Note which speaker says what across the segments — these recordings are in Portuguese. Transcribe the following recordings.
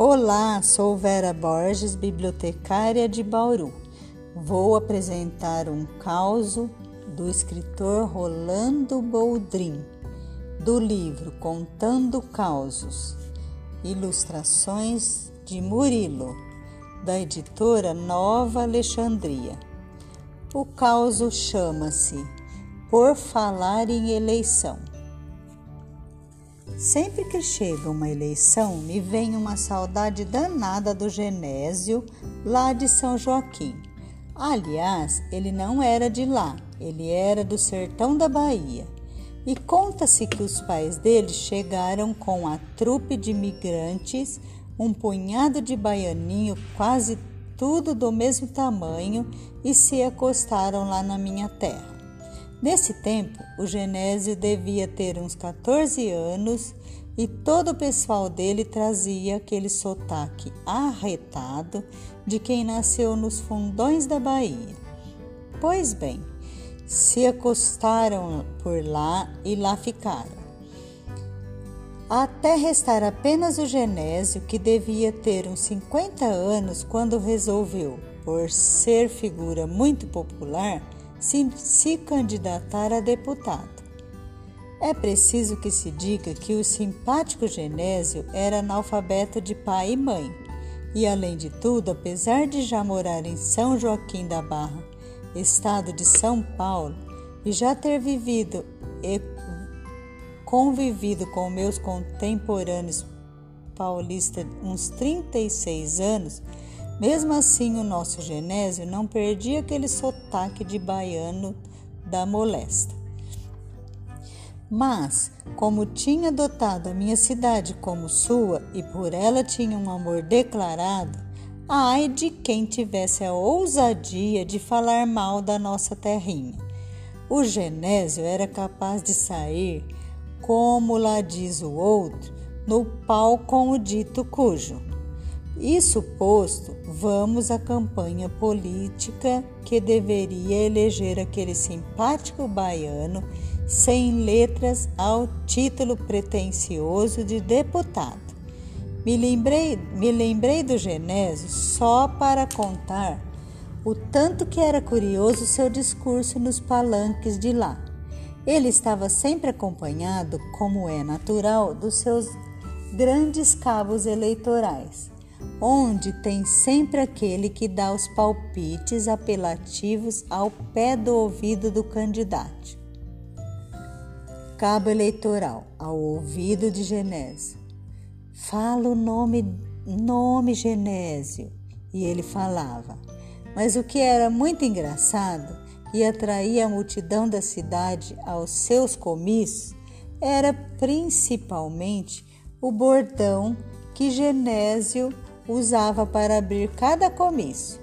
Speaker 1: Olá, sou Vera Borges, bibliotecária de Bauru. Vou apresentar um causo do escritor Rolando Boldrin, do livro Contando Causos, ilustrações de Murilo, da editora Nova Alexandria. O causo chama-se Por Falar em Eleição. Sempre que chega uma eleição, me vem uma saudade danada do Genésio, lá de São Joaquim. Aliás, ele não era de lá, ele era do sertão da Bahia. E conta-se que os pais dele chegaram com a trupe de migrantes, um punhado de baianinho, quase tudo do mesmo tamanho, e se acostaram lá na minha terra. Nesse tempo, o Genésio devia ter uns 14 anos e todo o pessoal dele trazia aquele sotaque arretado de quem nasceu nos fundões da Bahia. Pois bem, se acostaram por lá e lá ficaram. Até restar apenas o Genésio, que devia ter uns 50 anos quando resolveu, por ser figura muito popular, se, se candidatar a deputado. É preciso que se diga que o simpático Genésio era analfabeto de pai e mãe, e além de tudo, apesar de já morar em São Joaquim da Barra, estado de São Paulo, e já ter vivido e convivido com meus contemporâneos paulistas uns 36 anos, mesmo assim, o nosso Genésio não perdia aquele sotaque de baiano da molesta. Mas, como tinha adotado a minha cidade como sua e por ela tinha um amor declarado, ai de quem tivesse a ousadia de falar mal da nossa terrinha. O Genésio era capaz de sair, como lá diz o outro, no pau com o dito cujo. Isso posto, vamos à campanha política que deveria eleger aquele simpático baiano sem letras ao título pretensioso de deputado. Me lembrei, me lembrei do Genésio só para contar o tanto que era curioso seu discurso nos palanques de lá. Ele estava sempre acompanhado, como é natural, dos seus grandes cabos eleitorais onde tem sempre aquele que dá os palpites apelativos ao pé do ouvido do candidato. Cabo eleitoral ao ouvido de Genésio. Fala o nome, nome Genésio. E ele falava. Mas o que era muito engraçado e atraía a multidão da cidade aos seus comícios era principalmente o bordão que Genésio usava para abrir cada comício.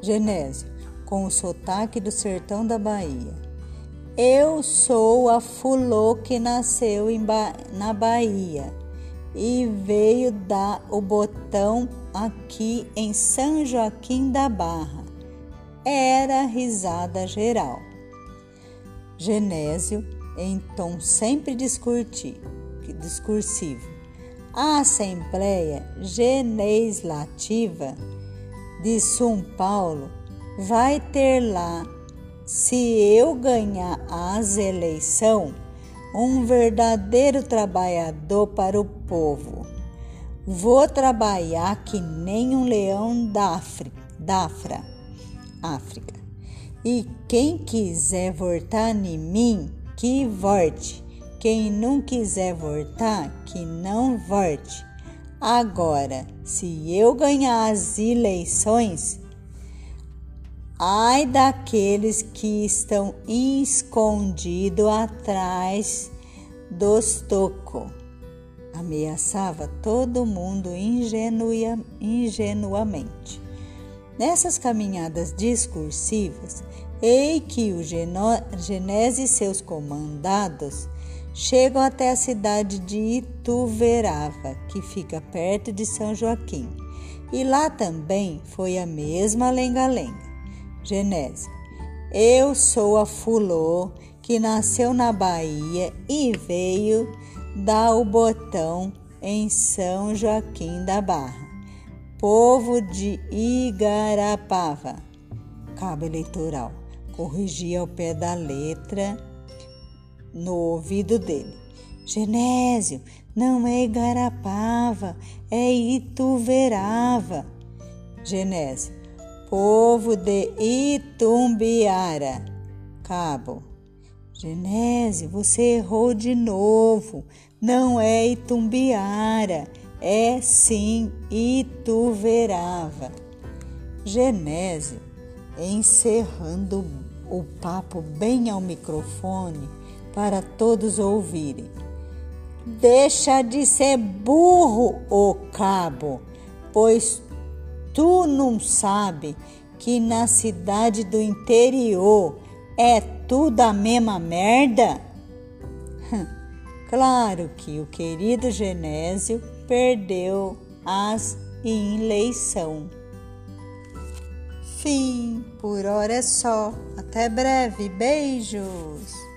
Speaker 1: Genésio, com o sotaque do sertão da Bahia. Eu sou a fulô que nasceu ba na Bahia e veio dar o botão aqui em São Joaquim da Barra. Era risada geral. Genésio, em tom sempre discursivo, a Assembleia Legislativa de São Paulo vai ter lá, se eu ganhar as eleições, um verdadeiro trabalhador para o povo. Vou trabalhar que nem um leão da África. África. E quem quiser votar em mim, que vote. Quem não quiser voltar, que não volte. Agora, se eu ganhar as eleições, ai daqueles que estão escondidos atrás dos tocos. Ameaçava todo mundo ingenuamente. Nessas caminhadas discursivas, ei que o Genese e seus comandados Chegam até a cidade de Ituverava, que fica perto de São Joaquim. E lá também foi a mesma lenga-lenga. Genésio, eu sou a Fulô, que nasceu na Bahia e veio dar o botão em São Joaquim da Barra. povo de Igarapava. Cabo eleitoral corrigia ao pé da letra no ouvido dele. Genésio, não é Igarapava, é Ituverava. Genésio, povo de Itumbiara. Cabo, Genésio, você errou de novo. Não é Itumbiara, é sim Ituverava. Genésio, encerrando o papo bem ao microfone para todos ouvirem. Deixa de ser burro, ô cabo, pois tu não sabe que na cidade do interior é tudo a mesma merda? Claro que o querido Genésio perdeu as eleição. Fim, por hora é só. Até breve, beijos!